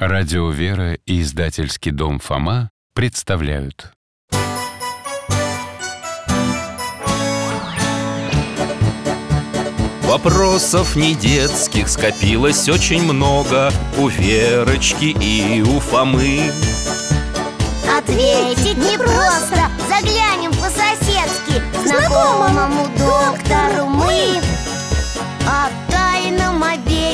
Радио «Вера» и издательский дом «Фома» представляют. Вопросов не детских скопилось очень много У Верочки и у Фомы. Ответить непросто Заглянем по-соседски Знакомому доктору мы. Тайном,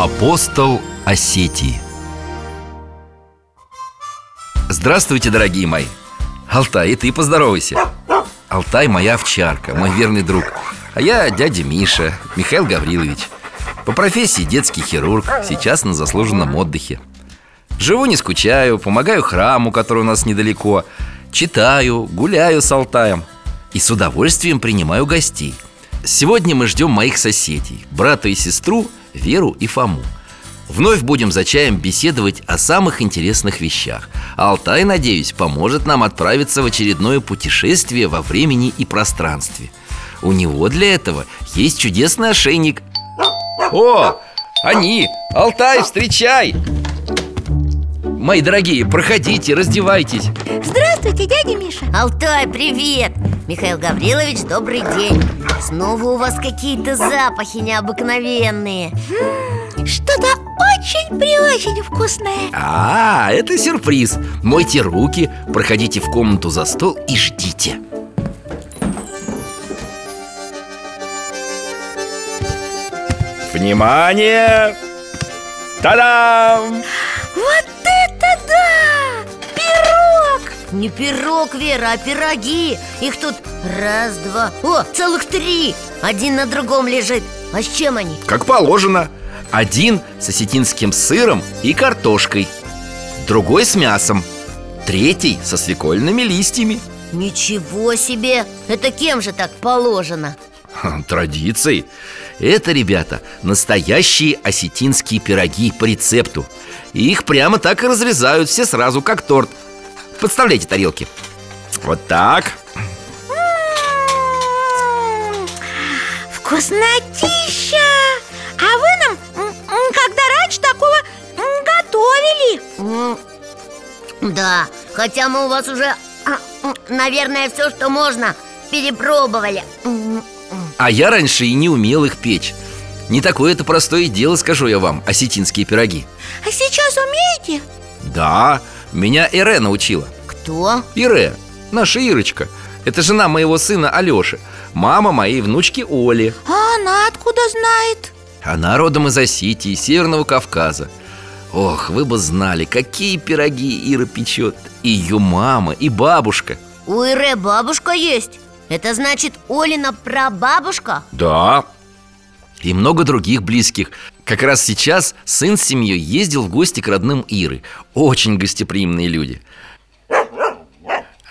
Апостол Осетии Здравствуйте, дорогие мои. Алтай, и ты поздоровайся. Алтай моя овчарка, мой верный друг. А я дядя Миша, Михаил Гаврилович. По профессии детский хирург, сейчас на заслуженном отдыхе. Живу не скучаю, помогаю храму, который у нас недалеко. Читаю, гуляю с Алтаем И с удовольствием принимаю гостей. Сегодня мы ждем моих соседей Брата и сестру, Веру и Фому. Вновь будем за чаем беседовать о самых интересных вещах. А Алтай, надеюсь, поможет нам отправиться в очередное путешествие во времени и пространстве. У него для этого есть чудесный ошейник. О, они! Алтай, встречай! Мои дорогие, проходите, раздевайтесь. Здравствуйте, дядя Миша Алтай, привет! Михаил Гаврилович, добрый день Снова у вас какие-то запахи необыкновенные Что-то очень-преочень вкусное А, это сюрприз Мойте руки, проходите в комнату за стол и ждите Внимание! Та-дам! Вот это да! Не пирог, Вера, а пироги. Их тут раз, два, о, целых три. Один на другом лежит. А с чем они? Как положено. Один с осетинским сыром и картошкой Другой с мясом Третий со свекольными листьями. Ничего себе! Это кем же так положено? Традицией. Это, ребята, настоящие осетинские пироги по рецепту. И их прямо так и разрезают все сразу, как торт Подставляйте тарелки. Вот так. М, Вкуснотища! А вы нам м, м, когда раньше такого готовили? М, Да, хотя мы у вас уже, а, м, наверное, все, что можно, перепробовали. А я раньше и не умел их печь. Не такое это простое дело, скажу я вам, осетинские пироги. А сейчас умеете? Да, меня Ире научила. Кто? Ире, наша Ирочка. Это жена моего сына Алёши. Мама моей внучки Оли. А она откуда знает? Она родом из Осетии, Северного Кавказа. Ох, вы бы знали, какие пироги Ира печет. И ее мама, и бабушка. У Ире бабушка есть? Это значит Олина прабабушка? Да. И много других близких Как раз сейчас сын с семьей ездил в гости к родным Иры. Очень гостеприимные люди.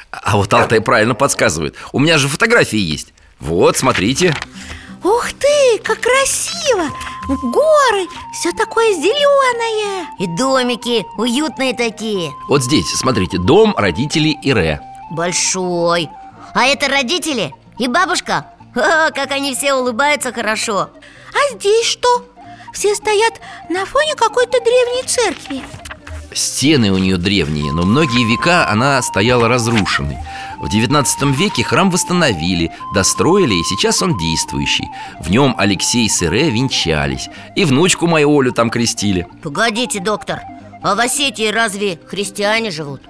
А вот Алтай правильно подсказывает. У меня же фотографии есть. Вот, смотрите. Ух ты, как красиво! Горы, все такое зеленое И домики уютные такие. Вот здесь, смотрите, дом родителей Ире. Большой. А это родители? И бабушка? Ха, как они все улыбаются хорошо. А здесь что? Все стоят на фоне какой-то древней церкви. Стены у нее древние, но многие века она стояла разрушенной. В 19 веке храм восстановили, достроили, и сейчас он действующий. В нем Алексей с Ире венчались. И внучку мою Олю там крестили. Погодите, доктор А в Осетии разве христиане живут?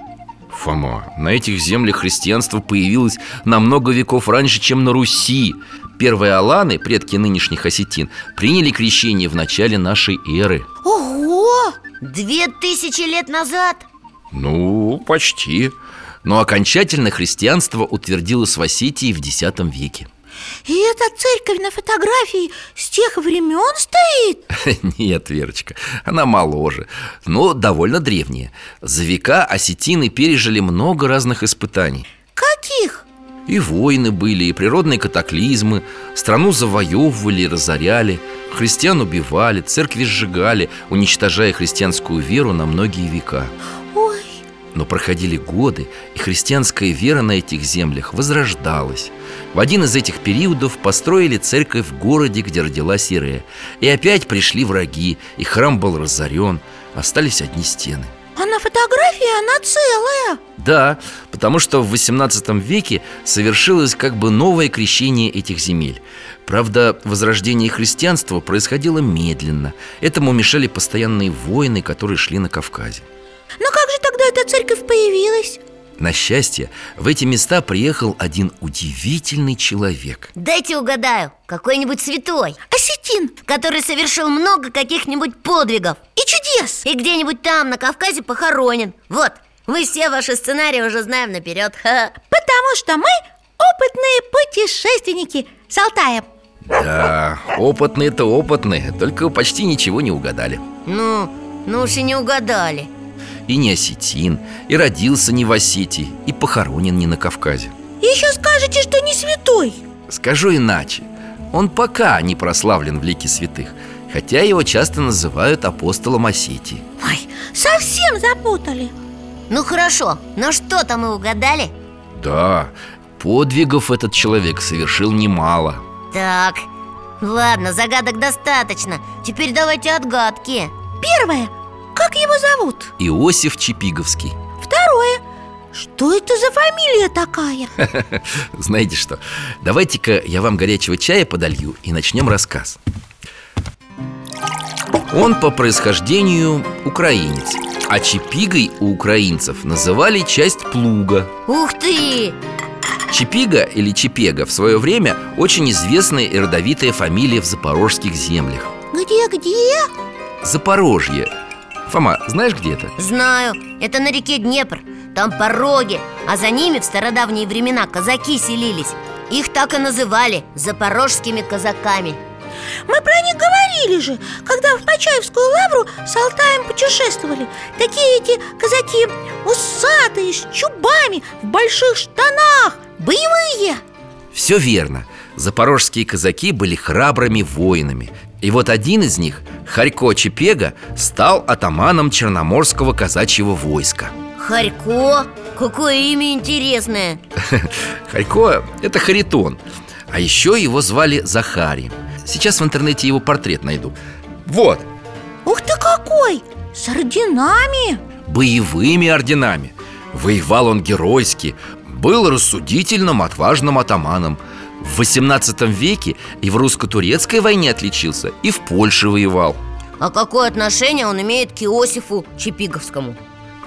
Фома, на этих землях христианство появилось намного веков раньше, чем на Руси Первые аланы, предки нынешних осетин, приняли крещение в начале нашей эры Ого! Две тысячи лет назад? Ну, почти Но окончательно христианство утвердилось в Осетии в X веке И эта церковь на фотографии с тех времен стоит? Нет, Верочка, она моложе, но довольно древняя За века осетины пережили много разных испытаний Каких? И войны были, и природные катаклизмы. Страну завоевывали и разоряли. Христиан убивали, церкви сжигали Уничтожая христианскую веру на многие века. Ой, Но проходили годы, и христианская вера на этих землях возрождалась. В один из этих периодов построили церковь в городе, где родилась Ире И опять пришли враги, и храм был разорен Остались одни стены а на фотографии она целая. Да, потому что в 18 веке совершилось как бы новое крещение этих земель. Правда, возрождение христианства происходило медленно. Этому мешали постоянные войны, которые шли на Кавказе. Но как же тогда эта церковь появилась? На счастье, в эти места приехал один удивительный человек. Дайте угадаю, какой-нибудь святой. Осетин Который совершил много каких-нибудь подвигов и чудес. И где-нибудь там, на Кавказе, похоронен. Вот, мы все ваши сценарии уже знаем наперед. Потому что мы опытные путешественники с Алтаем. Да, опытные-то опытные, только почти ничего не угадали. Ну, ну уж и не угадали И не осетин, и родился не в Осетии, и похоронен не на Кавказе. Еще скажете, что не святой. Скажу иначе. Он пока не прославлен в лике святых Хотя его часто называют апостолом Осетии. Ой, совсем запутали. Ну хорошо, но что там мы угадали? Да, подвигов этот человек совершил немало. Так, ладно, загадок достаточно. Теперь давайте отгадки. Первое, как его зовут? Иосиф Чепиговский Второе, что это за фамилия такая? Знаете что, давайте-ка я вам горячего чая подолью и начнем рассказ Он по происхождению украинец А Чепигой у украинцев называли часть плуга Ух ты! Чепига или Чепега в свое время очень известная и родовитая фамилия в запорожских землях Где-где? Запорожье Фома, знаешь где это? Знаю, это на реке Днепр. Там пороги, а за ними в стародавние времена казаки селились. Их так и называли запорожскими казаками. Мы про них говорили же, когда в Почаевскую лавру с Алтаем путешествовали. Такие эти казаки усатые, с чубами, в больших штанах, боевые. Все верно. Запорожские казаки были храбрыми воинами И вот один из них, Харько Чепега, стал атаманом Черноморского казачьего войска. Харько? Какое имя интересное. Харько – это Харитон. А еще его звали Захарием Сейчас в интернете его портрет найду. Вот, Ух ты какой! С орденами! боевыми орденами. Воевал он геройски Был рассудительным, отважным атаманом В 18 веке и в русско-турецкой войне отличился И в Польше воевал А какое отношение он имеет к Иосифу Чепиговскому?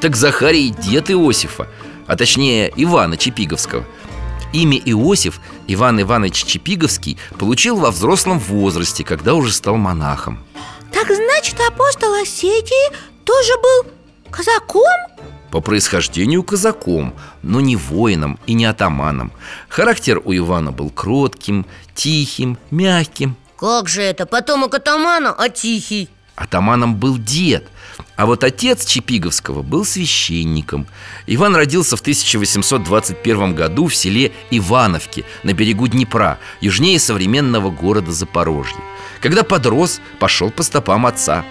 Так Захарий дед Иосифа А точнее Ивана Чепиговского Имя Иосиф Иван Иванович Чепиговский получил во взрослом возрасте, когда уже стал монахом Так значит, апостол Осетии тоже был казаком? По происхождению казаком, но не воином и не атаманом. Характер у Ивана был кротким, тихим, мягким. Как же это? Потомок атамана, а тихий? Атаманом был дед А вот отец Чепиговского был священником. Иван родился в 1821 году в селе Ивановке На берегу Днепра, южнее современного города Запорожье Когда подрос, пошел по стопам отца.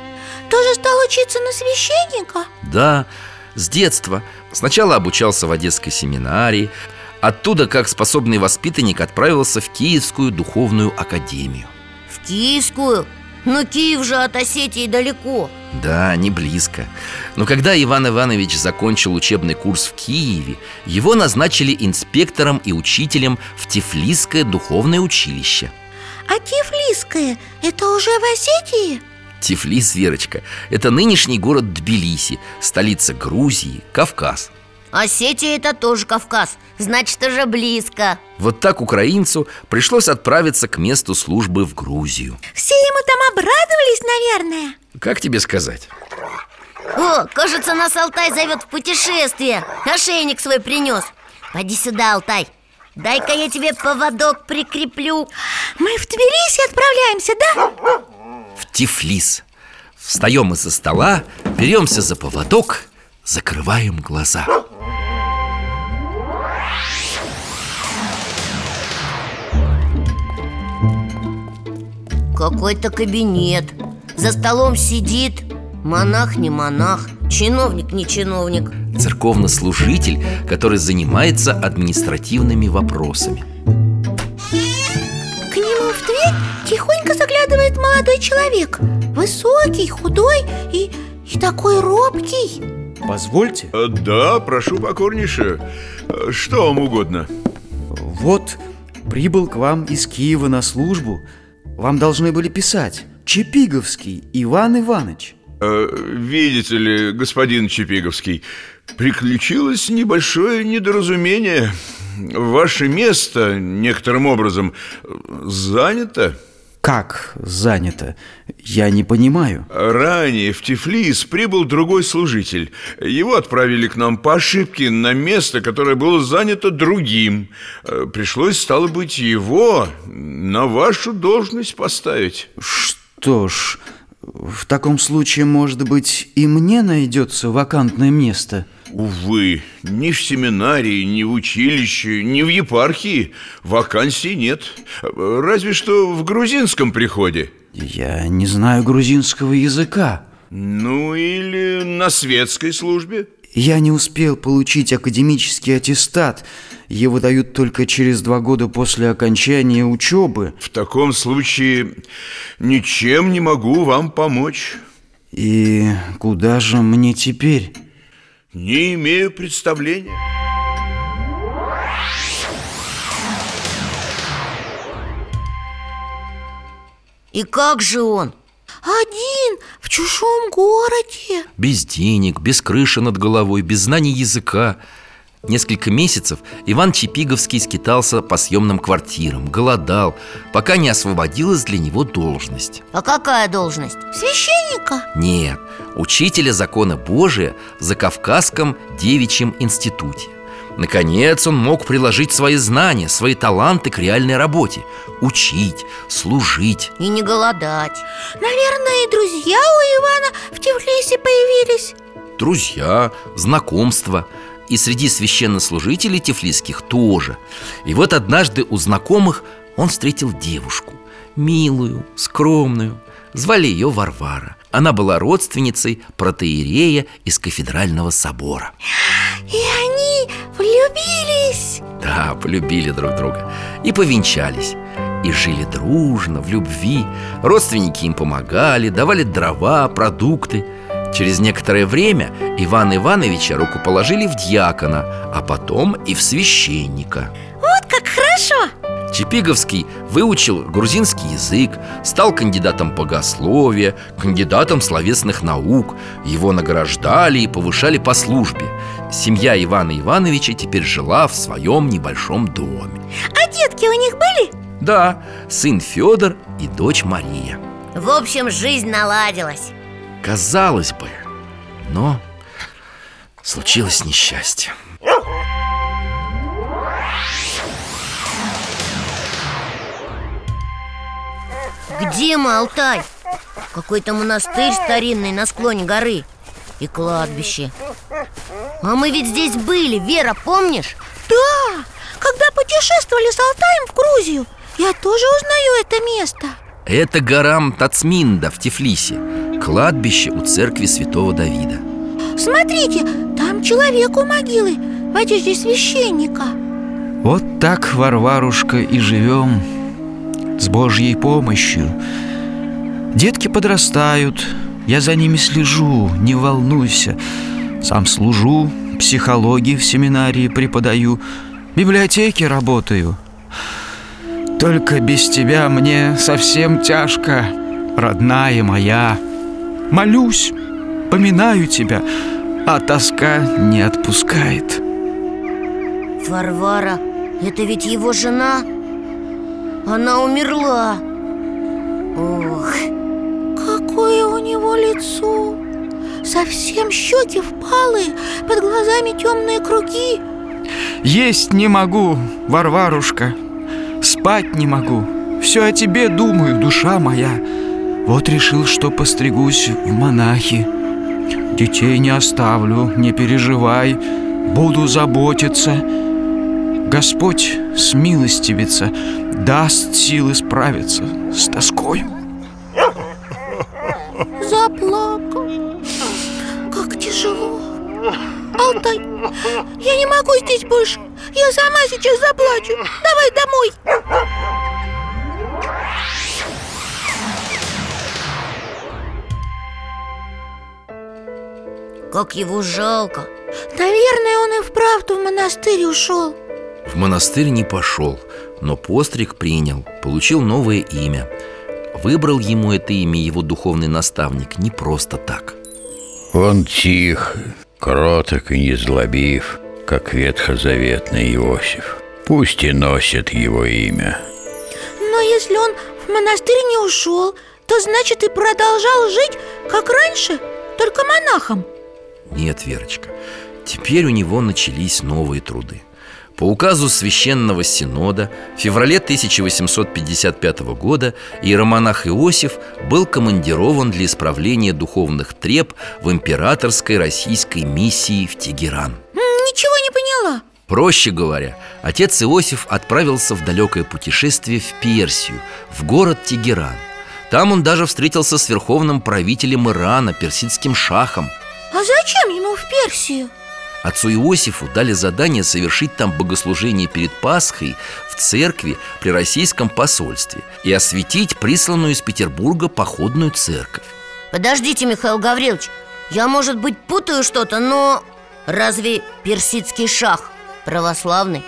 Тоже стал учиться на священника? Да, с детства. Сначала обучался в Одесской семинарии. Оттуда, как способный воспитанник, отправился в Киевскую духовную академию. В Киевскую? Но Киев же от Осетии далеко. Да, не близко. Но когда Иван Иванович закончил учебный курс в Киеве Его назначили инспектором и учителем в Тифлисское духовное училище. А Тифлисское – это уже в Осетии? Тифлис, Верочка, это нынешний город Тбилиси Столица Грузии, Кавказ. Осетия это тоже Кавказ. Значит, уже близко. Вот так украинцу пришлось отправиться к месту службы в Грузию. Все ему там обрадовались, наверное. Как тебе сказать? О, кажется, нас Алтай зовет в путешествие. Ошейник свой принес. Пойди сюда, Алтай. Дай-ка я тебе поводок прикреплю. Мы в Тбилиси отправляемся, да? В Тифлис. Встаем из-за стола, беремся за поводок, закрываем глаза. Какой-то кабинет. За столом сидит Монах не монах Чиновник не чиновник. Церковнослужитель, который занимается административными вопросами тихонько заглядывает молодой человек. Высокий, худой и, и такой робкий. Позвольте. Э, Да, прошу покорнейше. Э, Что вам угодно? Вот, прибыл к вам из Киева на службу. Вам должны были писать. Чепиговский Иван Иванович. Э, Видите ли, господин Чепиговский Приключилось небольшое недоразумение. Ваше место некоторым образом занято Как занято? Я не понимаю. Ранее в Тифлис прибыл другой служитель. Его отправили к нам по ошибке на место, которое было занято другим. Э, Пришлось, стало быть, его на вашу должность поставить. Что ж, в таком случае, может быть, и мне найдется вакантное место? Увы, ни в семинарии, ни в училище, ни в епархии вакансий нет. Разве что в грузинском приходе. Я не знаю грузинского языка. Ну или на светской службе Я не успел получить академический аттестат Его дают только через два года после окончания учебы В таком случае ничем не могу вам помочь И куда же мне теперь? Не имею представления И как же он? Один в чужом городе. Без денег, без крыши над головой, без знаний языка. Несколько месяцев Иван Чепиговский скитался по съемным квартирам, голодал, пока не освободилась для него должность. А какая должность? Священника? Нет, учителя закона Божия в Закавказском девичьем институте Наконец он мог приложить свои знания, свои таланты к реальной работе. Учить, служить. И не голодать. Наверное, и друзья у Ивана в Тифлисе появились. Друзья, знакомства. И среди священнослужителей тифлисских тоже. И вот однажды у знакомых он встретил девушку. Милую, скромную. Звали ее Варвара Она была родственницей протеерея из кафедрального собора. И они влюбились. Да, полюбили друг друга. И повенчались. И жили дружно, в любви. Родственники им помогали, давали дрова, продукты. Через некоторое время Ивана Ивановича руку положили в дьякона А потом и в священника. Вот как хорошо Чепиговский выучил грузинский язык, стал кандидатом богословия, кандидатом словесных наук. Его награждали и повышали по службе. Семья Ивана Ивановича теперь жила в своем небольшом доме. А детки у них были? Да, сын Федор и дочь Мария. В общем, жизнь наладилась Казалось бы, но случилось несчастье. Где мы, Алтай? Какой-то монастырь старинный на склоне горы И кладбище? А мы ведь здесь были, Вера, помнишь? Да, когда путешествовали с Алтаем в Грузию Я тоже узнаю это место. Это гора Тацминда в Тифлисе Кладбище у церкви святого Давида. Смотрите, там человек у могилы в одежде священника. Вот так, Варварушка, и живем С Божьей помощью. Детки подрастают Я за ними слежу, не волнуйся. Сам служу, психологии в семинарии преподаю библиотеке работаю. Только без тебя мне совсем тяжко Родная моя. Молюсь, поминаю тебя А тоска не отпускает. Варвара, это ведь его жена Она умерла. Ох, Какое у него лицо. Совсем щеки впалые Под глазами темные круги. Есть не могу, Варварушка. Спать не могу. Все о тебе думаю, душа моя. Вот решил, что постригусь в монахи. Детей не оставлю, не переживай. Буду заботиться. Господь смилостивится Даст силы справиться с тоской. Заплакал. Как тяжело. Алтай, я не могу здесь больше. Я сама сейчас заплачу. Давай домой. Как его жалко. Наверное, он и вправду в монастырь ушел. В монастырь не пошел, но постриг принял, получил новое имя Выбрал ему это имя его духовный наставник не просто так Он тих, кроток и незлобив, как ветхозаветный Иосиф. Пусть и носит его имя. Но если он в монастырь не ушел То значит и продолжал жить, как раньше, только монахом Нет, Верочка, теперь у него начались новые труды по указу Священного Синода в феврале 1855 года иеромонах Иосиф был командирован для исправления духовных треб в императорской российской миссии в Тегеран. Ничего не поняла Проще говоря, отец Иосиф отправился в далекое путешествие в Персию, в город Тегеран. Там он даже встретился с верховным правителем Ирана, персидским шахом. А зачем ему в Персию? Отцу Иосифу дали задание совершить там богослужение перед Пасхой в церкви при российском посольстве и осветить присланную из Петербурга походную церковь. Подождите, Михаил Гаврилович Я, может быть, путаю что-то, но разве персидский шах православный?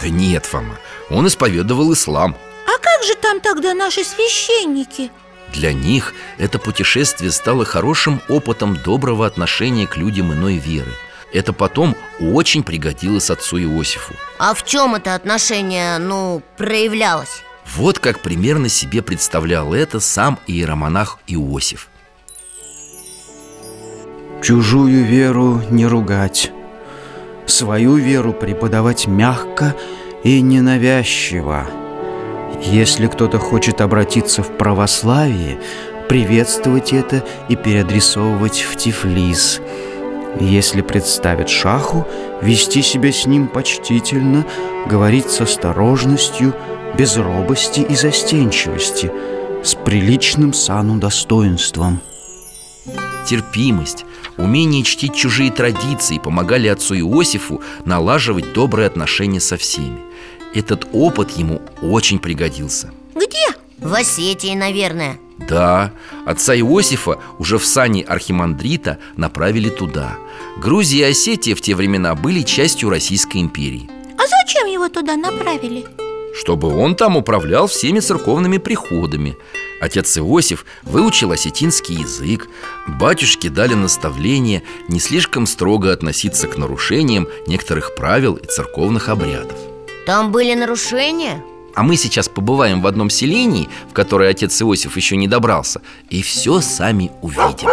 Да нет, Фома, он исповедовал ислам. А как же там тогда наши священники? Для них это путешествие стало хорошим опытом доброго отношения к людям иной веры. Это потом очень пригодилось отцу Иосифу. А в чем это отношение, ну, проявлялось? Вот как примерно себе представлял это сам иеромонах Иосиф. Чужую веру не ругать Свою веру преподавать мягко и ненавязчиво Если кто-то хочет обратиться в православие Приветствовать это и переадресовывать в Тифлис Если представят шаху, вести себя с ним почтительно Говорить с осторожностью, без робости и застенчивости С приличным сану достоинством Терпимость, умение чтить чужие традиции помогали отцу Иосифу налаживать добрые отношения со всеми. Этот опыт ему очень пригодился. Где? В Осетии, наверное Да, отца Иосифа уже в сане архимандрита направили туда. Грузия и Осетия в те времена были частью Российской империи. А зачем его туда направили? чтобы он там управлял всеми церковными приходами. Отец Иосиф выучил осетинский язык, батюшки дали наставление не слишком строго относиться к нарушениям некоторых правил и церковных обрядов. Там были нарушения? А мы сейчас побываем в одном селении, в которое отец Иосиф еще не добрался, и все сами увидим.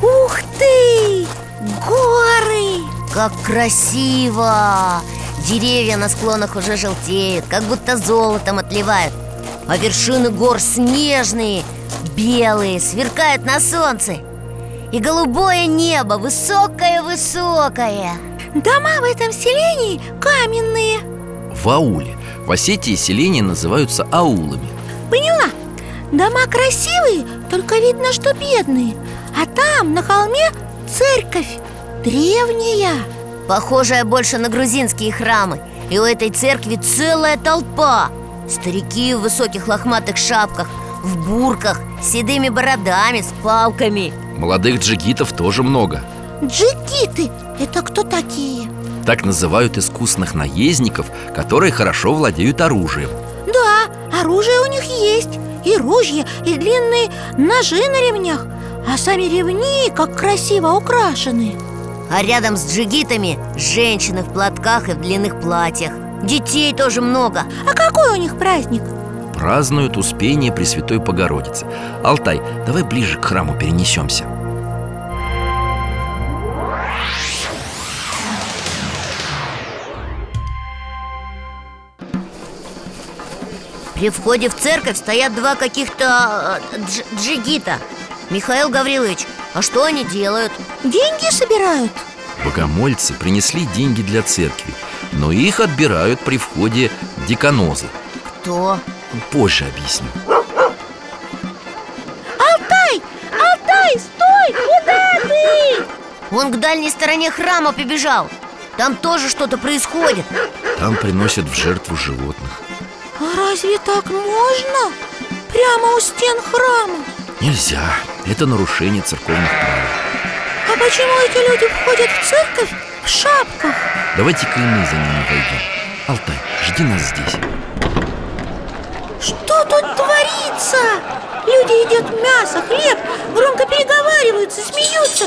Ух ты! Горы! Как красиво! Деревья на склонах уже желтеют, как будто золотом отливают А вершины гор снежные, белые, сверкают на солнце И голубое небо, высокое-высокое Дома в этом селении каменные. В ауле. В Осетии селения называются аулами. Поняла? Дома красивые, только видно, что бедные. А там, на холме, церковь Древняя. Похожая больше на грузинские храмы. И у этой церкви целая толпа. Старики в высоких лохматых шапках В бурках, с седыми бородами, с палками Молодых джигитов тоже много. Джигиты – это кто такие? Так называют искусных наездников, которые хорошо владеют оружием. Да, оружие у них есть И ружья, и длинные ножи на ремнях А сами ремни как красиво украшены А рядом с джигитами женщины в платках и в длинных платьях Детей тоже много А какой у них праздник? Празднуют Успение Пресвятой Богородицы. Алтай, давай ближе к храму перенесемся. При входе в церковь стоят два каких-то э, дж- джигита. Михаил Гаврилович, а что они делают? Деньги собирают. Богомольцы принесли деньги для церкви Но их отбирают при входе деканозы Кто? Позже объясню Алтай! Алтай, стой! Куда ты? Он к дальней стороне храма побежал Там тоже что-то происходит Там приносят в жертву животных А разве так можно? Прямо у стен храма Нельзя, это нарушение церковных правил А почему эти люди входят в церковь в шапках? Давайте-ка и мы за ними войдем Алтай, жди нас здесь Что тут творится? Люди едят мясо, хлеб, громко переговариваются, смеются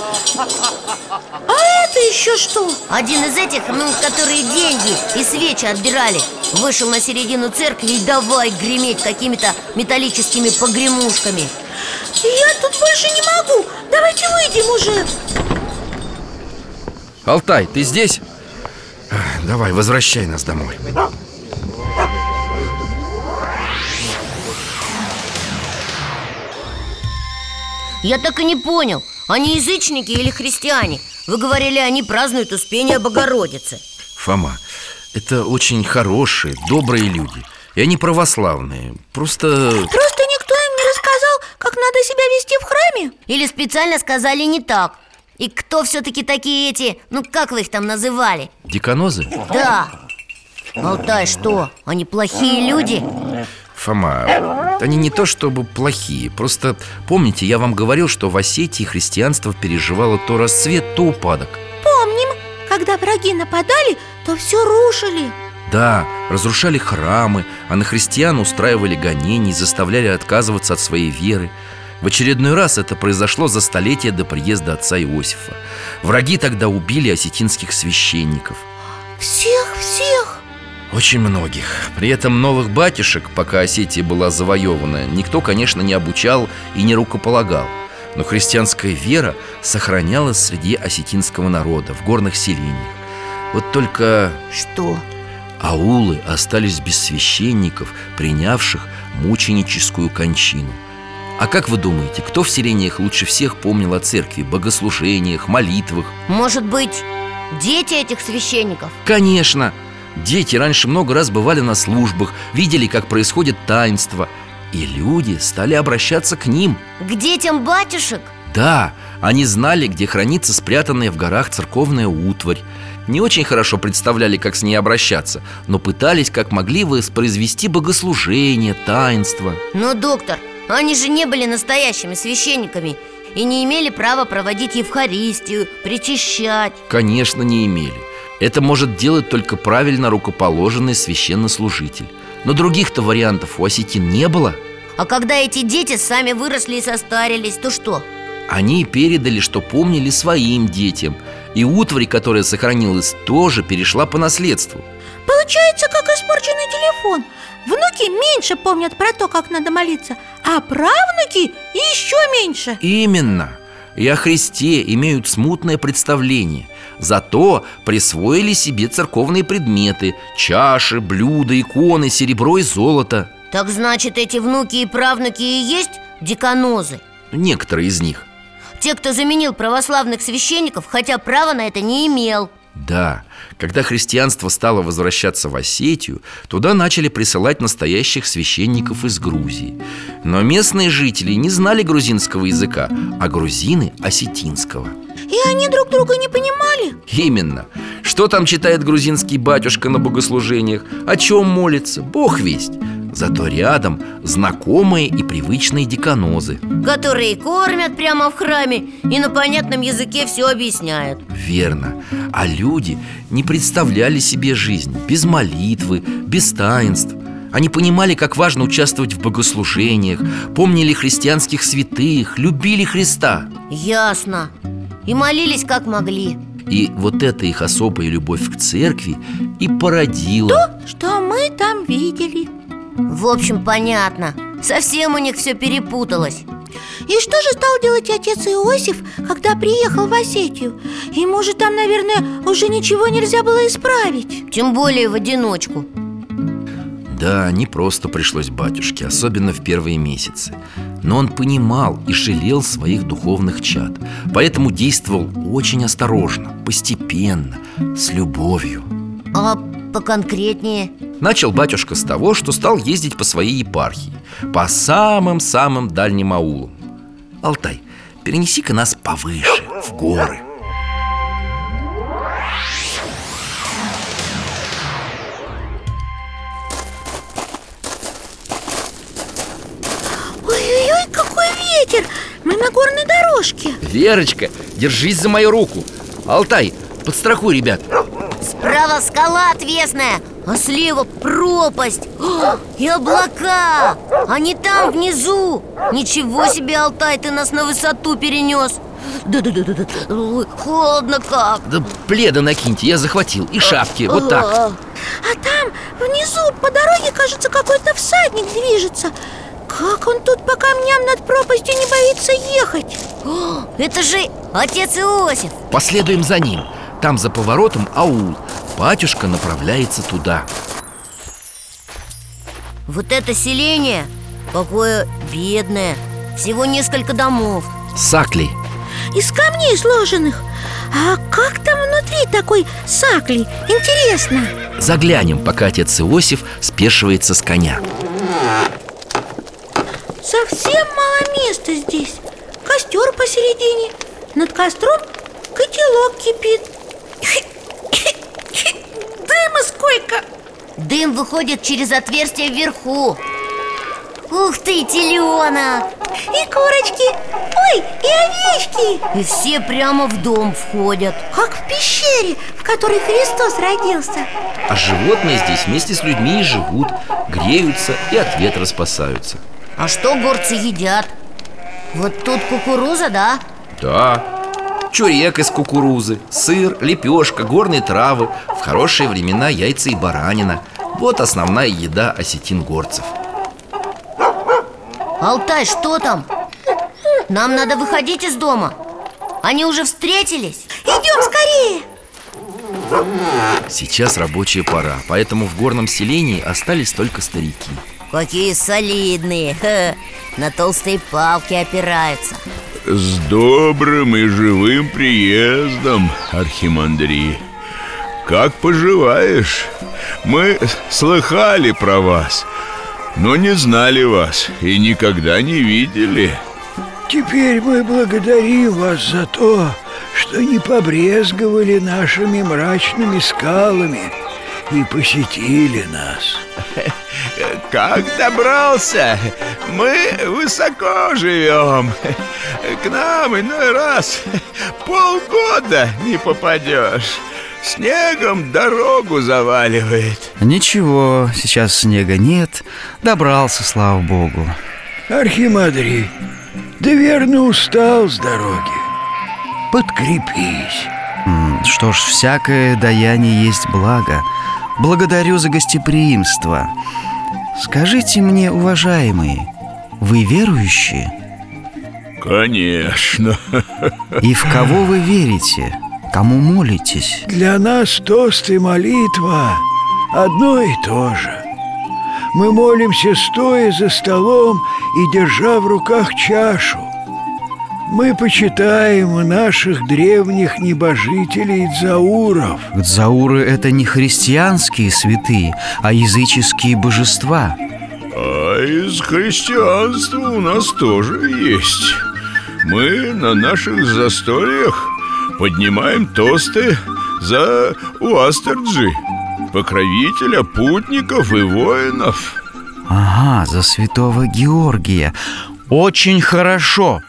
А это еще что? Один из этих, ну, которые деньги и свечи отбирали Вышел на середину церкви и давай греметь какими-то металлическими погремушками Я тут больше не могу Давайте выйдем уже Алтай, ты здесь? Давай, возвращай нас домой Я так и не понял, они язычники или христиане? Вы говорили, они празднуют Успение Богородицы. Фома, это очень хорошие, добрые люди. И они православные. Просто Просто никто им не рассказал, как надо себя вести в храме? Или специально сказали не так? И кто все-таки такие эти, ну как вы их там называли? деканозы? Да. Алтай, что, они плохие люди? Фома, они не то чтобы плохие. Просто помните, я вам говорил, что в Осетии христианство переживало то расцвет, то упадок. Помним, когда враги нападали, то все рушили. Да, разрушали храмы, а на христиан устраивали гонения, заставляли отказываться от своей веры. В очередной раз это произошло за столетие до приезда отца Иосифа. Враги тогда убили осетинских священников. Всех-всех Очень многих При этом новых батюшек, пока Осетия была завоевана Никто, конечно, не обучал и не рукополагал Но христианская вера сохранялась среди осетинского народа В горных селениях Вот только Что? аулы остались без священников, принявших мученическую кончину А как вы думаете, кто в селениях лучше всех помнил о церкви, богослужениях, молитвах? Может быть, дети этих священников? Конечно! Дети раньше много раз бывали на службах, видели, как происходит таинство И люди стали обращаться к ним. К детям батюшек? Да, они знали, где хранится спрятанная в горах церковная утварь. Не очень хорошо представляли, как с ней обращаться Но пытались, как могли, воспроизвести богослужение, таинство. Но, доктор, они же не были настоящими священниками И не имели права проводить Евхаристию, причащать. Конечно, не имели Это может делать только правильно рукоположенный священнослужитель. Но других-то вариантов у осетин не было. А когда эти дети сами выросли и состарились, то что? Они передали, что помнили своим детям. И утварь, которая сохранилась, тоже перешла по наследству. Получается, как испорченный телефон. Внуки меньше помнят про то, как надо молиться А правнуки еще меньше. Именно. И о Христе имеют смутное представление Зато присвоили себе церковные предметы Чаши, блюда, иконы, серебро и золото. Так значит, эти внуки и правнуки и есть деканозы? Некоторые из них. Те, кто заменил православных священников, хотя права на это не имел. Да, когда христианство стало возвращаться в Осетию Туда начали присылать настоящих священников из Грузии. Но местные жители не знали грузинского языка А грузины – осетинского И они друг друга не понимали. Именно. Что там читает грузинский батюшка на богослужениях? О чем молится? Бог весть. Зато рядом знакомые и привычные деканозы. Которые кормят прямо в храме И на понятном языке все объясняют. Верно. А люди не представляли себе жизнь. Без молитвы, без таинств. Они понимали, как важно участвовать в богослужениях Помнили христианских святых, любили Христа. Ясно И молились как могли. И вот эта их особая любовь к церкви и породила. Что мы там видели. В общем, понятно. Совсем у них все перепуталось. И что же стал делать отец Иосиф, когда приехал в Осетию? Ему же там, наверное, уже ничего нельзя было исправить. Тем более в одиночку Да, не просто пришлось батюшке, особенно в первые месяцы. Но он понимал и жалел своих духовных чад Поэтому действовал очень осторожно, постепенно, с любовью. А поконкретнее? Начал батюшка с того, что стал ездить по своей епархии По самым-самым дальним аулам. Алтай, перенеси-ка нас повыше, в горы Верочка, держись за мою руку. Алтай, подстрахуй ребят. Справа скала отвесная, а слева пропасть. О, И облака. Они там внизу. Ничего себе, Алтай, ты нас на высоту перенес. Да-да-да-да, холодно как. Да пледа накиньте, я захватил. И шапки, вот так. А там, внизу, по дороге, кажется, какой-то всадник движется Как он тут по камням над пропастью не боится ехать? о, Это же отец Иосиф. Последуем за ним. Там за поворотом аул. Батюшка направляется туда. Вот это селение. Какое бедное. Всего несколько домов. Сакли. Из камней сложенных. А как там внутри такой сакли? Интересно. Заглянем, пока отец Иосиф спешивается с коня Совсем мало места здесь. Костер посередине Над костром котелок кипит. Дыма сколько! Дым выходит через отверстие вверху. Ух ты, теленок! И курочки Ой, и овечки. И все прямо в дом входят. Как в пещере, в которой Христос родился. А животные здесь вместе с людьми и живут Греются и от ветра спасаются А что горцы едят? Вот тут кукуруза, да? Да Чурек из кукурузы, сыр, лепешка, горные травы В хорошие времена яйца и баранина Вот основная еда осетин-горцев Алтай, что там? Нам надо выходить из дома Они уже встретились? Идем скорее Сейчас рабочая пора Поэтому в горном селении остались только старики Какие солидные Ха, На толстые палки опираются С добрым и живым приездом, Архимандрий Как поживаешь? Мы слыхали про вас, но не знали вас и никогда не видели Теперь мы благодарим вас за то, что не побрезговали нашими мрачными скалами и посетили нас. Как добрался? Мы высоко живем. К нам иной раз полгода не попадешь. Снегом дорогу заваливает. Ничего, сейчас снега нет. Добрался, слава богу. Архимандрий, да верно устал с дороги. Подкрепись. Что ж, всякое даяние есть благо. Благодарю за гостеприимство Скажите мне, уважаемые, вы верующие? Конечно И в кого вы верите? Кому молитесь? Для нас тост и молитва одно и то же. Мы молимся стоя за столом и держа в руках чашу. Мы почитаем наших древних небожителей дзауров. Дзауры — это не христианские святые, а языческие божества. А из христианства у нас тоже есть. Мы на наших застольях поднимаем тосты за Уастерджи Покровителя путников и воинов. Ага, за святого Георгия. Очень хорошо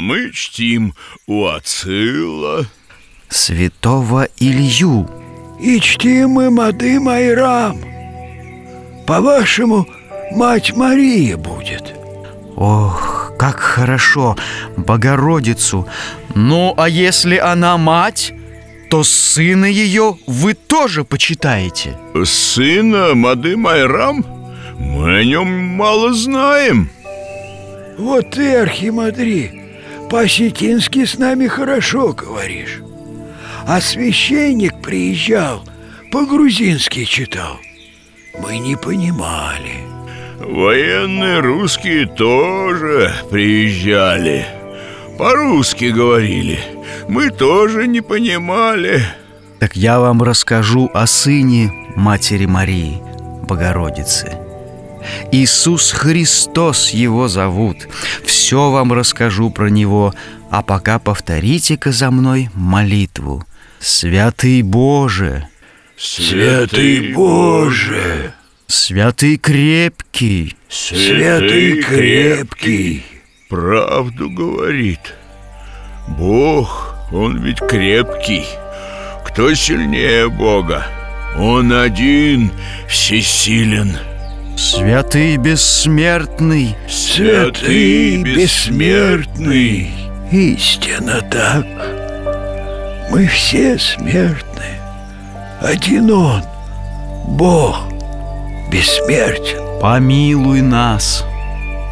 мы чтим Уацила Святого Илью И чтим мы Мады Майрам. По-вашему, мать Мария будет. Ох, как хорошо Богородицу Ну, а если она мать, то сына ее вы тоже почитаете Сына Мады Майрам? Мы о нем мало знаем Вот ты, Архимандрит, по-осетински с нами хорошо говоришь. А священник приезжал, по-грузински читал. Мы не понимали. Военные русские тоже приезжали. По-русски говорили. Мы тоже не понимали. Так я вам расскажу о сыне Матери Марии, Богородицы. Иисус Христос его зовут. Все вам расскажу про него, а пока повторите-ка за мной молитву. Святый Боже, Святый Боже, святый крепкий, святый крепкий! Правду говорит! Бог, он ведь крепкий! Кто сильнее Бога? Он один всесилен святый бессмертный, Святый бессмертный. Истинно так. Мы все смертны. Один Он, Бог, бессмертен. Помилуй нас.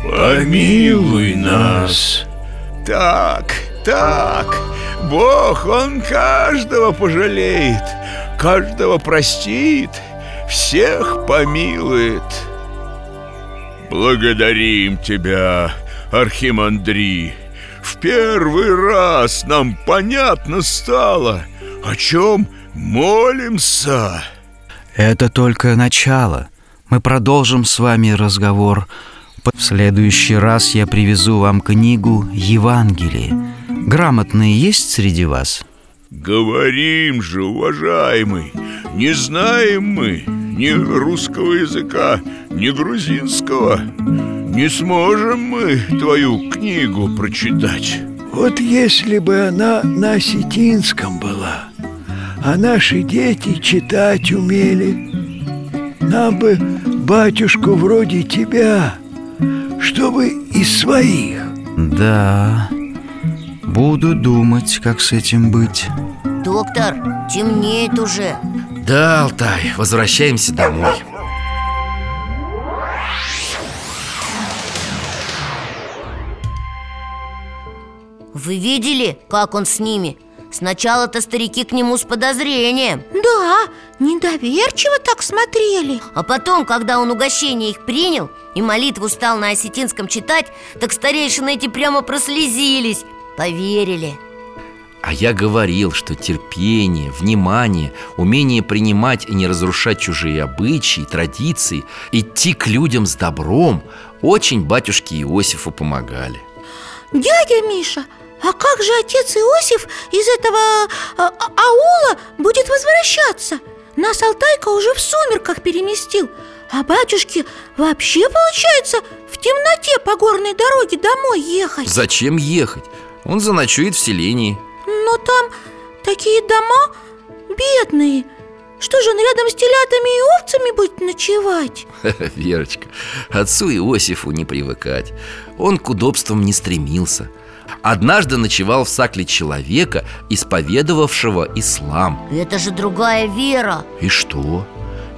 Помилуй нас. Так, так. Бог, Он каждого пожалеет Каждого простит Всех помилует Благодарим Тебя, Архимандри В первый раз нам понятно стало О чем молимся Это только начало. Мы продолжим с вами разговор. В следующий раз я привезу вам книгу Евангелие. Грамотные есть среди вас? Говорим же, уважаемый, не знаем мы ни русского языка, ни грузинского. Не сможем мы твою книгу прочитать. Вот если бы она на осетинском была А наши дети читать умели Нам бы батюшку вроде тебя Чтобы из своих Да. Буду думать, как с этим быть. Доктор, темнеет уже Да, Алтай, возвращаемся домой. Вы видели, как он с ними? Сначала-то старики к нему с подозрением. Да, недоверчиво так смотрели. А потом, когда он угощение их принял И молитву стал на осетинском читать Так старейшины эти прямо прослезились. Поверили А я говорил, что терпение, внимание, умение принимать и не разрушать чужие обычаи, традиции, идти к людям с добром очень батюшке Иосифу помогали. Дядя Миша, а как же отец Иосиф из этого а, аула будет возвращаться? Нас Алтайка уже в сумерках переместил А батюшке вообще, получается, в темноте по горной дороге домой ехать Зачем ехать? Он заночует в селении. Но там такие дома бедные Что же он рядом с телятами и овцами будет ночевать? Верочка, отцу Иосифу не привыкать. Он к удобствам не стремился. Однажды ночевал в сакле человека, исповедовавшего ислам. Это же другая вера И что?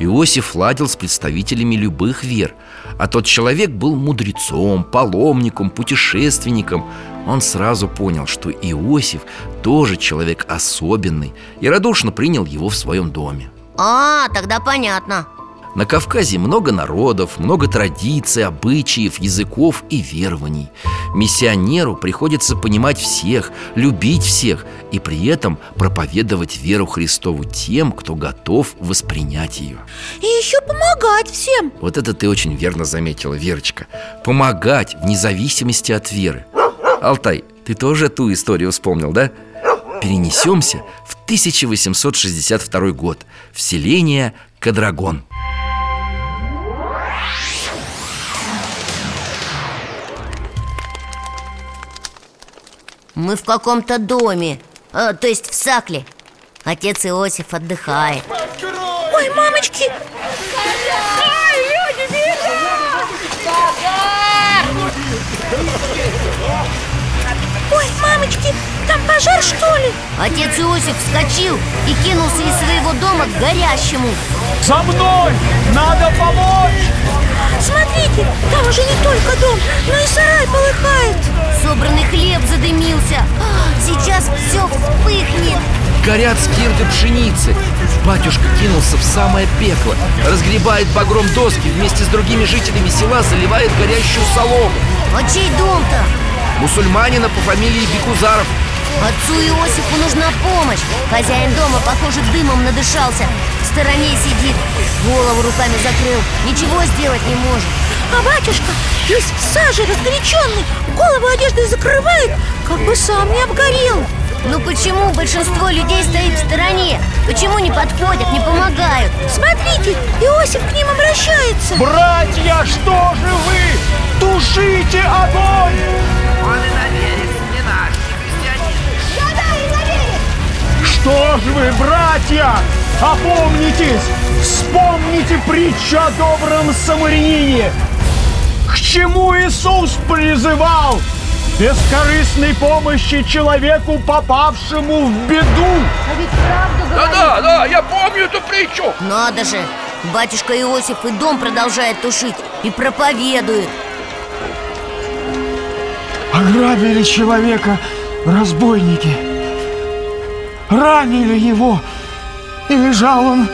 Иосиф ладил с представителями любых вер А тот человек был мудрецом, паломником, путешественником Он сразу понял, что Иосиф тоже человек особенный И радушно принял его в своем доме. А, тогда понятно. На Кавказе много народов, много традиций, обычаев, языков и верований. Миссионеру приходится понимать всех, любить всех И при этом проповедовать веру Христову тем, кто готов воспринять ее И еще помогать всем. Вот это ты очень верно заметила, Верочка. Помогать вне зависимости от веры Алтай, ты тоже ту историю вспомнил, да? Перенесемся в 1862 год В селение Кадрагон Мы в каком-то доме э, То есть в Сакле. Отец Иосиф отдыхает. Ой, мамочки, ой, мамочки, там пожар что ли? Отец Иосиф вскочил и кинулся из своего дома к горящему За мной! Надо помочь! уже не только дом, но и сарай полыхает Собранный хлеб задымился А, Сейчас все вспыхнет Горят скирды пшеницы Батюшка кинулся в самое пекло Разгребает погром доски Вместе с другими жителями села заливает горящую солому А чей дом-то? Мусульманина по фамилии Бекузаров Отцу Иосифу нужна помощь. Хозяин дома, похоже, дымом надышался. В стороне сидит, голову руками закрыл. Ничего сделать не может. А батюшка весь в саже разгоряченный. Голову одеждой закрывает, как бы сам не обгорел. Ну почему большинство людей стоит в стороне? Почему не подходят, не помогают? Смотрите, Иосиф к ним обращается. Братья, что же вы? Тушите огонь! Что ж вы, братья, опомнитесь! Вспомните притчу о добром самарянине! К чему Иисус призывал? Бескорыстной помощи человеку, попавшему в беду! Да-да, да, я помню эту притчу Надо же! Батюшка Иосиф и дом продолжает тушить И проповедует Ограбили человека разбойники. Ранили его. И лежал он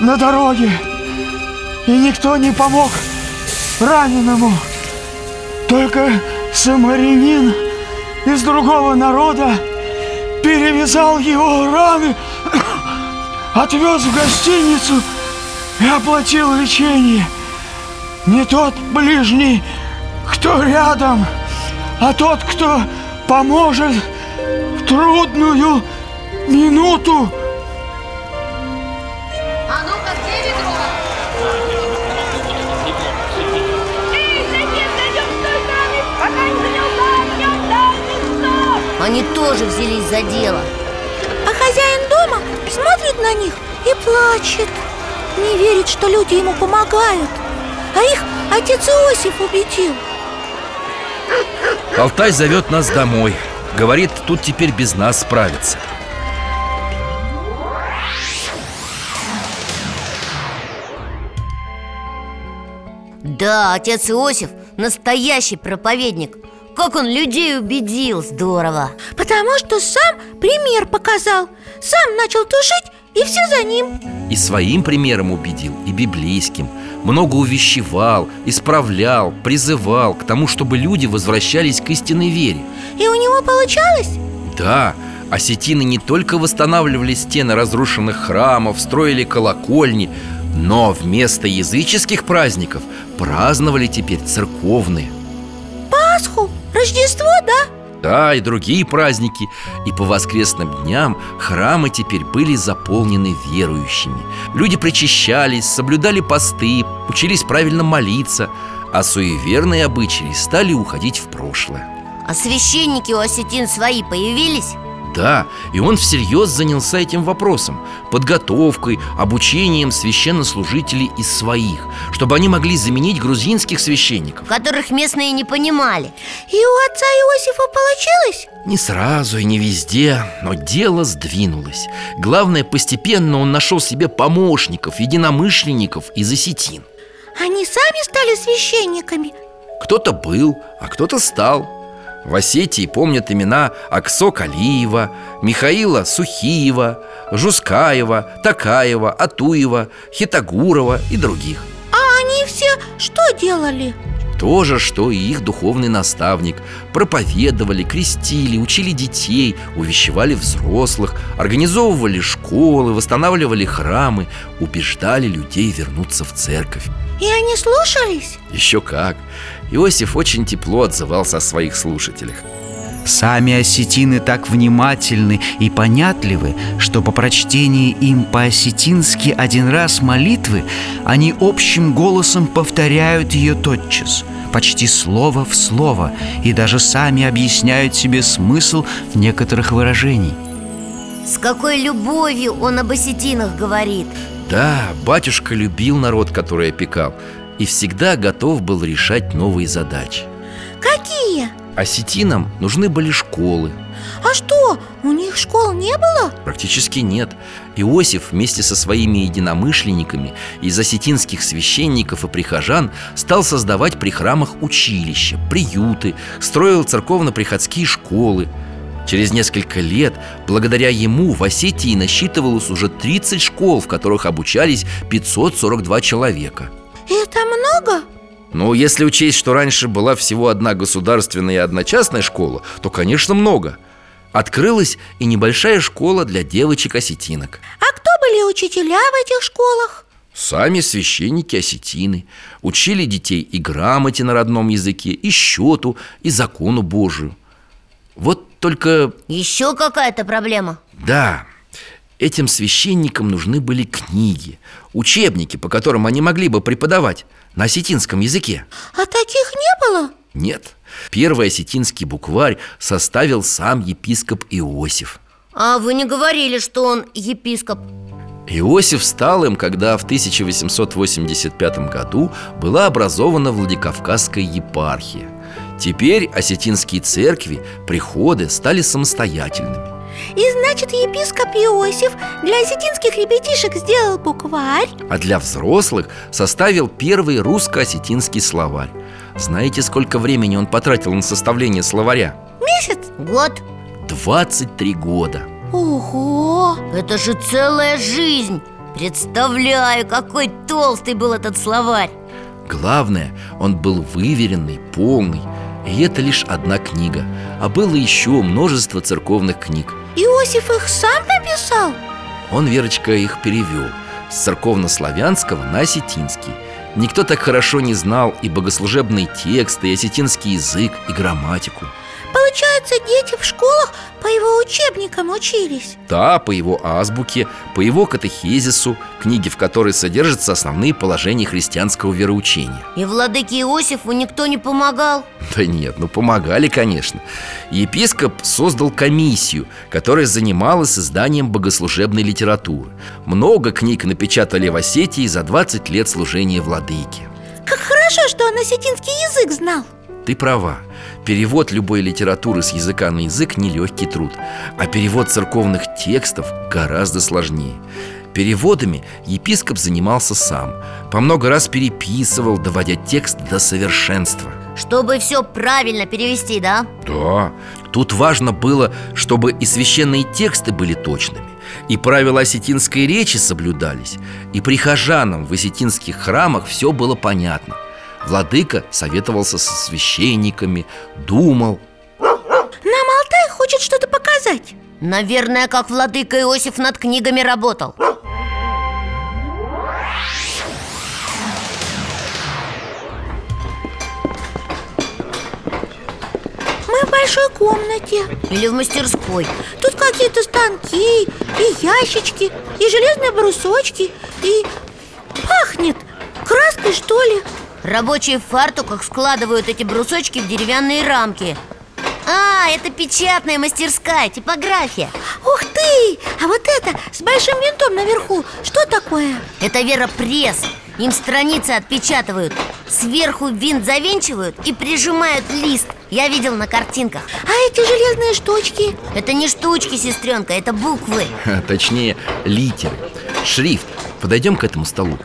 на дороге. И никто не помог раненому. Только самарянин из другого народа Перевязал его раны Отвез в гостиницу И оплатил лечение. Не тот ближний, кто рядом а тот, кто поможет в трудную минуту. Они тоже взялись за дело. А хозяин дома смотрит на них и плачет. Не верит, что люди ему помогают. А их отец Иосиф убедил Алтай зовет нас домой. Говорит, тут теперь без нас справится. Да, отец Иосиф настоящий проповедник. Как он людей убедил, здорово. Потому что сам пример показал. Сам начал тушить и все за ним. И своим примером убедил, и библейским Много увещевал, исправлял, призывал К тому, чтобы люди возвращались к истинной вере И у него получалось? Да, осетины не только восстанавливали стены разрушенных храмов, строили колокольни Но вместо языческих праздников праздновали теперь церковные Пасху, Рождество, да? Да, и другие праздники И по воскресным дням храмы теперь были заполнены верующими Люди причащались, соблюдали посты, учились правильно молиться А суеверные обычаи стали уходить в прошлое А священники у осетин свои появились? Да, и он всерьез занялся этим вопросом Подготовкой, обучением священнослужителей из своих Чтобы они могли заменить грузинских священников. Которых местные не понимали. И у отца Иосифа получилось? Не сразу и не везде, но дело сдвинулось. Главное, постепенно он нашел себе помощников, единомышленников из осетин. Они сами стали священниками? Кто-то был, а кто-то стал В Осетии помнят имена Аксо Калиева, Михаила Сухиева, Жускаева, Такаева, Атуева, Хитагурова и других А они все что делали? То же, что и их духовный наставник Проповедовали, крестили, учили детей, увещевали взрослых Организовывали школы, восстанавливали храмы Убеждали людей вернуться в церковь И они слушались? Еще как Иосиф очень тепло отзывался о своих слушателях. Сами осетины так внимательны и понятливы, что по прочтении им по-осетински один раз молитвы они общим голосом повторяют ее тотчас, почти слово в слово, и даже сами объясняют себе смысл некоторых выражений. С какой любовью он об осетинах говорит? Да, батюшка любил народ, который опекал И всегда готов был решать новые задачи. Какие? Осетинам нужны были школы. А что у них школ не было? Практически нет. Иосиф вместе со своими единомышленниками из осетинских священников и прихожан стал создавать при храмах училища, приюты, строил церковно-приходские школы. Через несколько лет, благодаря ему, в Осетии насчитывалось уже 30 школ, в которых обучались 542 человека Это много? Ну, если учесть, что раньше была всего одна государственная и одна частная школа, то, конечно, много Открылась и небольшая школа для девочек-осетинок А кто были учителя в этих школах? Сами священники осетины Учили детей и грамоте на родном языке, и счету, и закону Божию Вот только... Еще какая-то проблема? Да, этим священникам нужны были книги Учебники, по которым они могли бы преподавать на осетинском языке. А таких не было? Нет, первый осетинский букварь составил сам епископ Иосиф. А вы не говорили, что он епископ? Иосиф стал им, когда в 1885 году была образована Владикавказская епархия. Теперь осетинские церкви, приходы стали самостоятельными И значит, епископ Иосиф для осетинских ребятишек сделал букварь А для взрослых составил первый русско-осетинский словарь Знаете, сколько времени он потратил на составление словаря? Месяц? Год 23 года Ого! Это же целая жизнь Представляю, какой толстый был этот словарь Главное, он был выверенный, полный И это лишь одна книга А было еще множество церковных книг. Иосиф их сам написал? Он, Верочка, их перевел С церковно-славянского на осетинский. Никто так хорошо не знал и богослужебные тексты, и осетинский язык, и грамматику Получается, дети в школах по его учебникам учились? Да, по его азбуке, по его катехизису Книги, в которой содержатся основные положения христианского вероучения. И владыке Иосифу никто не помогал? Да нет, ну помогали, конечно. Епископ создал комиссию, которая занималась изданием богослужебной литературы. Много книг напечатали в Осетии за 20 лет служения владыки Как хорошо, что он осетинский язык знал Ты права. Перевод любой литературы с языка на язык – нелегкий труд А перевод церковных текстов гораздо сложнее. Переводами епископ занимался сам По много раз переписывал, доводя текст до совершенства. Чтобы все правильно перевести, да? Да, тут важно было, чтобы и священные тексты были точными И правила осетинской речи соблюдались И прихожанам в осетинских храмах все было понятно Владыка советовался со священниками, думал. Нам Алтай хочет что-то показать. Наверное, как владыка Иосиф над книгами работал. Мы в большой комнате. Или в мастерской. Тут какие-то станки, и ящички, и железные брусочки, и пахнет краской, что ли Рабочие в фартуках складывают эти брусочки в деревянные рамки. А, это печатная мастерская, типография. Ух ты! А вот это с большим винтом наверху, что такое? Это веропресс Им страницы отпечатывают. Сверху винт завинчивают и прижимают лист. Я видел на картинках. А эти железные штучки? Это не штучки, сестренка, это буквы. Точнее, литеры. Шрифт. Подойдем к этому столу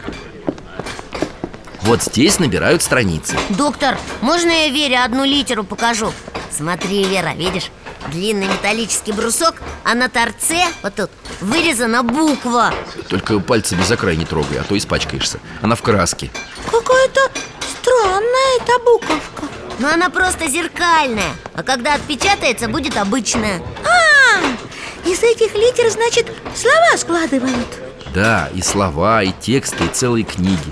Вот здесь набирают страницы. Доктор, можно я Вере одну литеру покажу? Смотри, Вера, видишь? Длинный металлический брусок, а на торце, вот тут, вырезана буква. Только пальцами за край не трогай, а то испачкаешься. Она в краске. Какая-то странная эта буковка. Но она просто зеркальная А когда отпечатается, будет обычная. А, из этих литер, значит, слова складывают. Да, и слова, и тексты, и целые книги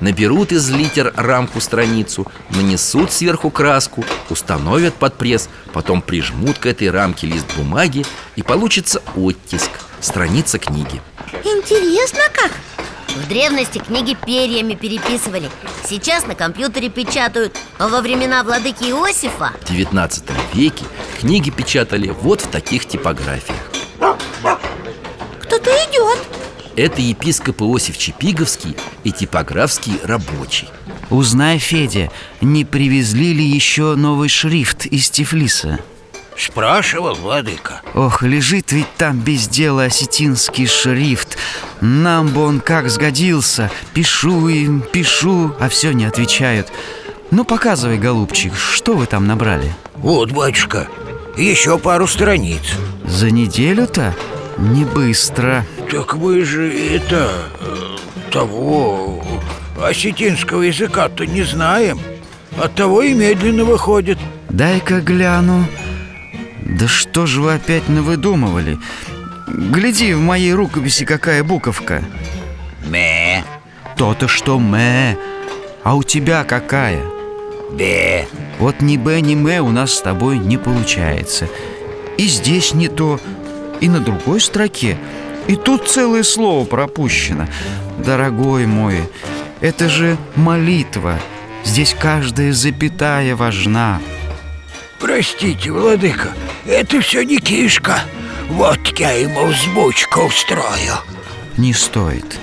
Наберут из литер рамку страницу Нанесут сверху краску Установят под пресс Потом прижмут к этой рамке лист бумаги И получится оттиск. Страница книги. Интересно как? В древности книги перьями переписывали. Сейчас на компьютере печатают. А во времена владыки Иосифа. В 19 веке книги печатали вот в таких типографиях. Кто-то идет Это епископ Иосиф Чепиговский и типографский рабочий. Узнай, Федя, не привезли ли еще новый шрифт из Тифлиса? Спрашивал, владыка. Ох, лежит ведь там без дела осетинский шрифт. Нам бы он как сгодился. Пишу им, пишу, а все не отвечают. Ну, показывай, голубчик, что вы там набрали? Вот, батюшка, еще пару страниц. За неделю-то? Не быстро Так вы же это... э, того... осетинского языка-то не знаем. Оттого и медленно выходит. Дай-ка гляну. Да что же вы опять навыдумывали? Гляди, в моей рукописи какая буковка. Ме, То-то что мэ. А у тебя какая? бе. Вот ни Б, ни М у нас с тобой не получается. И здесь не то, и на другой строке И тут целое слово пропущено. Дорогой мой, это же молитва. Здесь каждая запятая важна Простите, владыка, это все не кишка. Вот я ему взбучку устрою. Не стоит.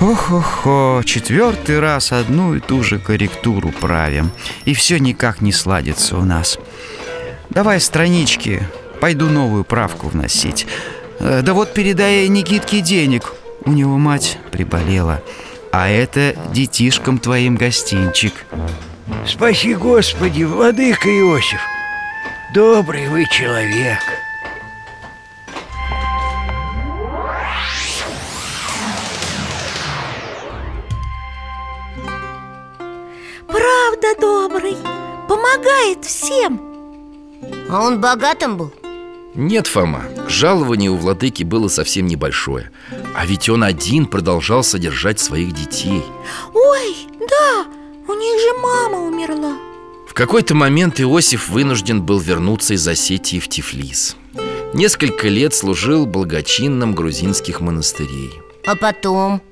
Ох-охо, четвертый раз одну и ту же корректуру правим. И все никак не сладится у нас. Давай странички, пойду новую правку вносить Да вот передай Никитке денег. У него мать приболела. А это детишкам твоим гостинчик. Спаси Господи, владыка Иосиф. Добрый вы человек. Правда добрый Помогает всем. А он богатым был? Нет, Фома, жалование у владыки было совсем небольшое А ведь он один продолжал содержать своих детей Ой, да, у них же мама умерла В какой-то момент Иосиф вынужден был вернуться из Осетии в Тифлис. Несколько лет служил благочинным грузинских монастырей. А потом?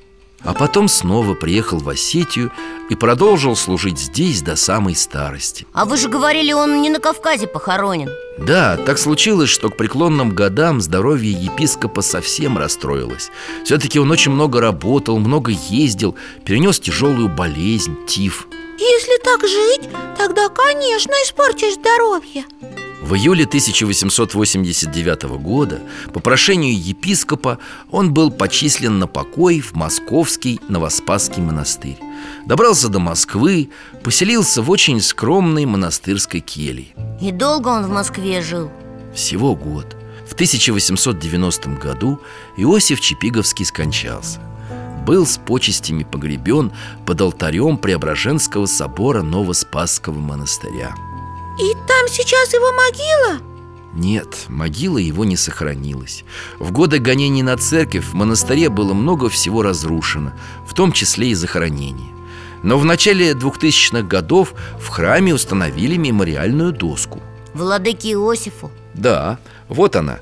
А потом снова приехал в Осетию и продолжил служить здесь до самой старости. А вы же говорили, он не на Кавказе похоронен. Да, так случилось, что к преклонным годам здоровье епископа совсем расстроилось. Все-таки он очень много работал, много ездил, перенес тяжелую болезнь, тиф. Если так жить, тогда, конечно, испортишь здоровье В июле 1889 года по прошению епископа он был почислен на покой в московский Новоспасский монастырь. Добрался до Москвы, поселился в очень скромной монастырской келье. И долго он в Москве жил? Всего год. В 1890 году Иосиф Чепиговский скончался. Был с почестями погребен под алтарем Преображенского собора Новоспасского монастыря И там сейчас его могила? Нет, могила его не сохранилась. В годы гонений на церковь в монастыре было много всего разрушено В том числе и захоронение Но в начале 2000-х годов в храме установили мемориальную доску. Владыке Иосифу? Да, вот она.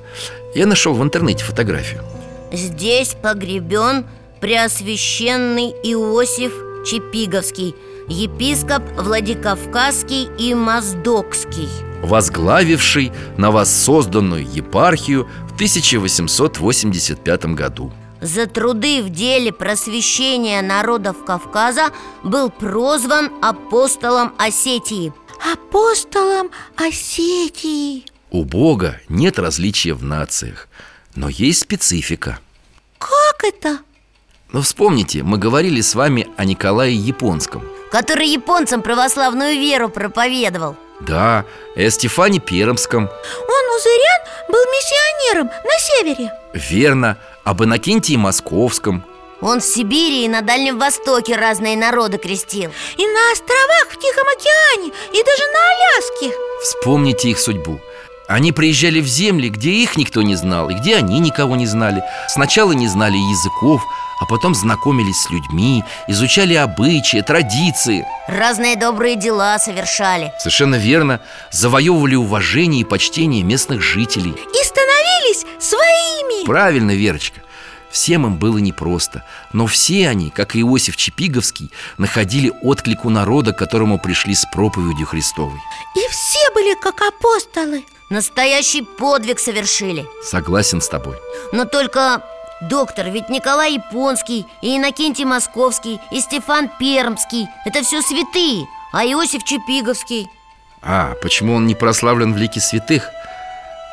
Я нашел в интернете фотографию. Здесь погребен Преосвященный Иосиф Чепиговский Епископ Владикавказский и Моздокский Возглавивший новосозданную епархию в 1885 году. За труды в деле просвещения народов Кавказа Был прозван апостолом Осетии. Апостолом Осетии. У Бога нет различия в нациях Но есть специфика. Как это? Но вспомните, мы говорили с вами о Николае Японском Который японцам православную веру проповедовал. Да, и о Стефане Пермском. Он, Узырян, был миссионером на севере. Верно, об Иннокентии Московском. Он в Сибири и на Дальнем Востоке разные народы крестил. И на островах в Тихом океане, и даже на Аляске. Вспомните их судьбу Они приезжали в земли, где их никто не знал И где они никого не знали. Сначала не знали языков А потом знакомились с людьми Изучали обычаи, традиции. Разные добрые дела совершали. Совершенно верно. Завоевывали уважение и почтение местных жителей. И становились своими. Правильно, Верочка. Всем им было непросто Но все они, как и Иосиф Чепиговский Находили отклик у народа, к которому пришли с проповедью Христовой. И все были как апостолы Настоящий подвиг совершили. Согласен с тобой. Но только, доктор, ведь Николай Японский И Иннокентий Московский И Стефан Пермский Это все святые А Иосиф Чепиговский. А, почему он не прославлен в лике святых?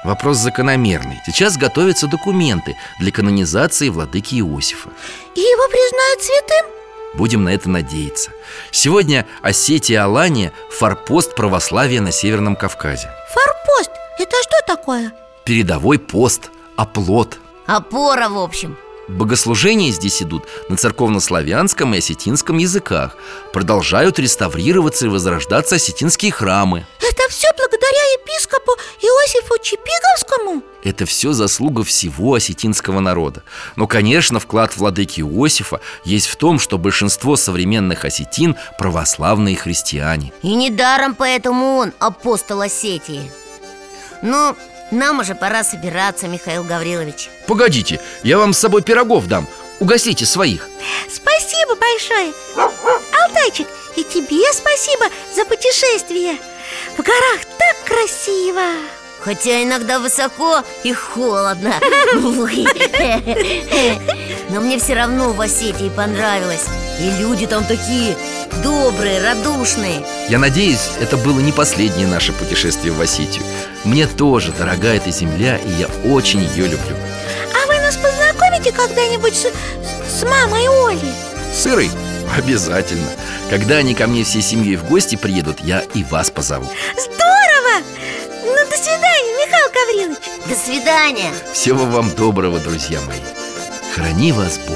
Вопрос закономерный. Сейчас готовятся документы для канонизации владыки Иосифа. И его признают святым? Будем на это надеяться. Сегодня Осетия Алания – форпост православия на Северном Кавказе. Форпост, это что такое? Передовой пост, оплот. Опора, в общем. Богослужения здесь идут на церковнославянском и осетинском языках. Продолжают реставрироваться и возрождаться осетинские храмы. Это все благодаря епископу Иосифу Чепиговскому? Это все заслуга всего осетинского народа. Но, конечно, вклад владыки Иосифа есть в том, что большинство современных осетин – православные христиане. И недаром поэтому он апостол Осетии Ну, нам уже пора собираться, Михаил Гаврилович. Погодите, я вам с собой пирогов дам. Угостите своих. Спасибо большое. Алтайчик, и тебе спасибо за путешествие. В горах так красиво. Хотя иногда высоко и холодно. Но мне все равно в Осетии понравилось. И люди там такие добрые, радушные Я надеюсь, это было не последнее наше путешествие в Осетию. Мне тоже дорога эта земля, и я очень ее люблю. А вы нас познакомите когда-нибудь с, с мамой Оли? С Ирой? Обязательно. Когда они ко мне всей семьей в гости приедут, я и вас позову. Здорово! Ну, до свидания, Михаил Гаврилович. До свидания. Всего вам доброго, друзья мои. Храни вас Бог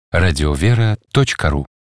дети.радиовера.ру.